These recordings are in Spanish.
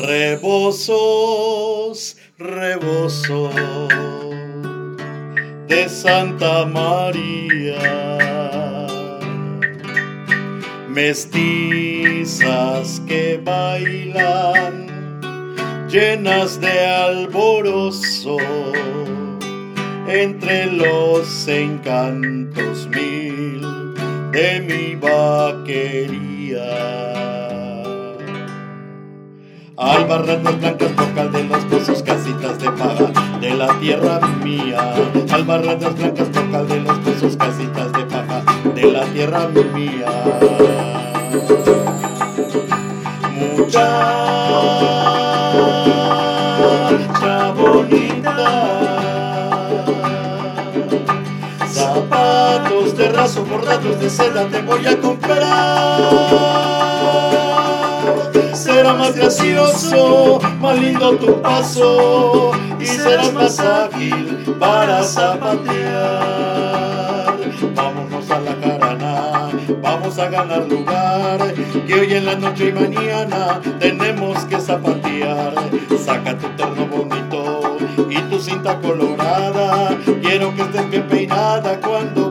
Rebosos, rebosos de Santa María. Mestizas que bailan llenas de alborozo entre los encantos mil de mi vaquería. Albarratas blancas, bocal de los pozos, casitas de paja de la tierra mía. Albarratas blancas, bocal de los pozos, casitas de paja de la tierra mía. Muchacha bonita, zapatos de raso bordados de seda te voy a comprar más gracioso, más lindo tu paso y serás más ágil para zapatear. Vámonos a la carana, vamos a ganar lugar, que hoy en la noche y mañana tenemos que zapatear. Saca tu terno bonito y tu cinta colorada, quiero que estés bien peinada cuando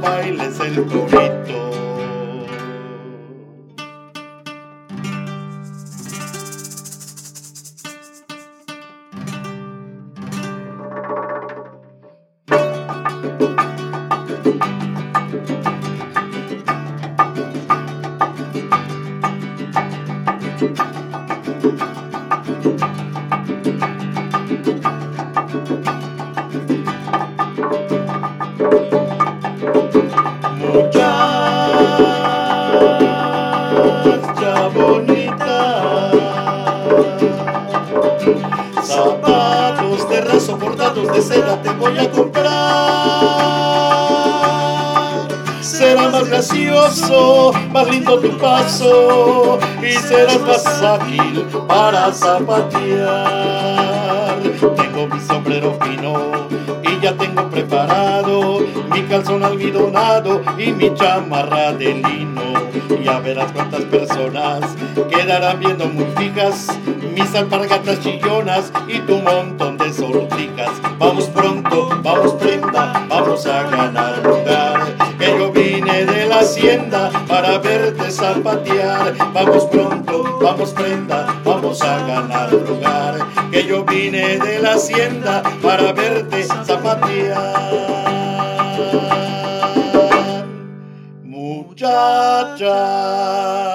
Muchacha bonita, zapatos de raso bordados de seda te voy a comprar. Será más gracioso, más lindo tu paso y serás más ágil para zapatear. Tengo mi sombrero fino y ya tengo preparado calzón almidonado y mi chamarra de lino. Ya verás cuántas personas quedarán viendo muy fijas mis alpargatas chillonas y tu montón de sortijas. Vamos pronto, vamos prenda, vamos a ganar lugar. Que yo vine de la hacienda para verte zapatear. Vamos pronto, vamos prenda, vamos a ganar lugar. Que yo vine de la hacienda para verte zapatear. Muchacha.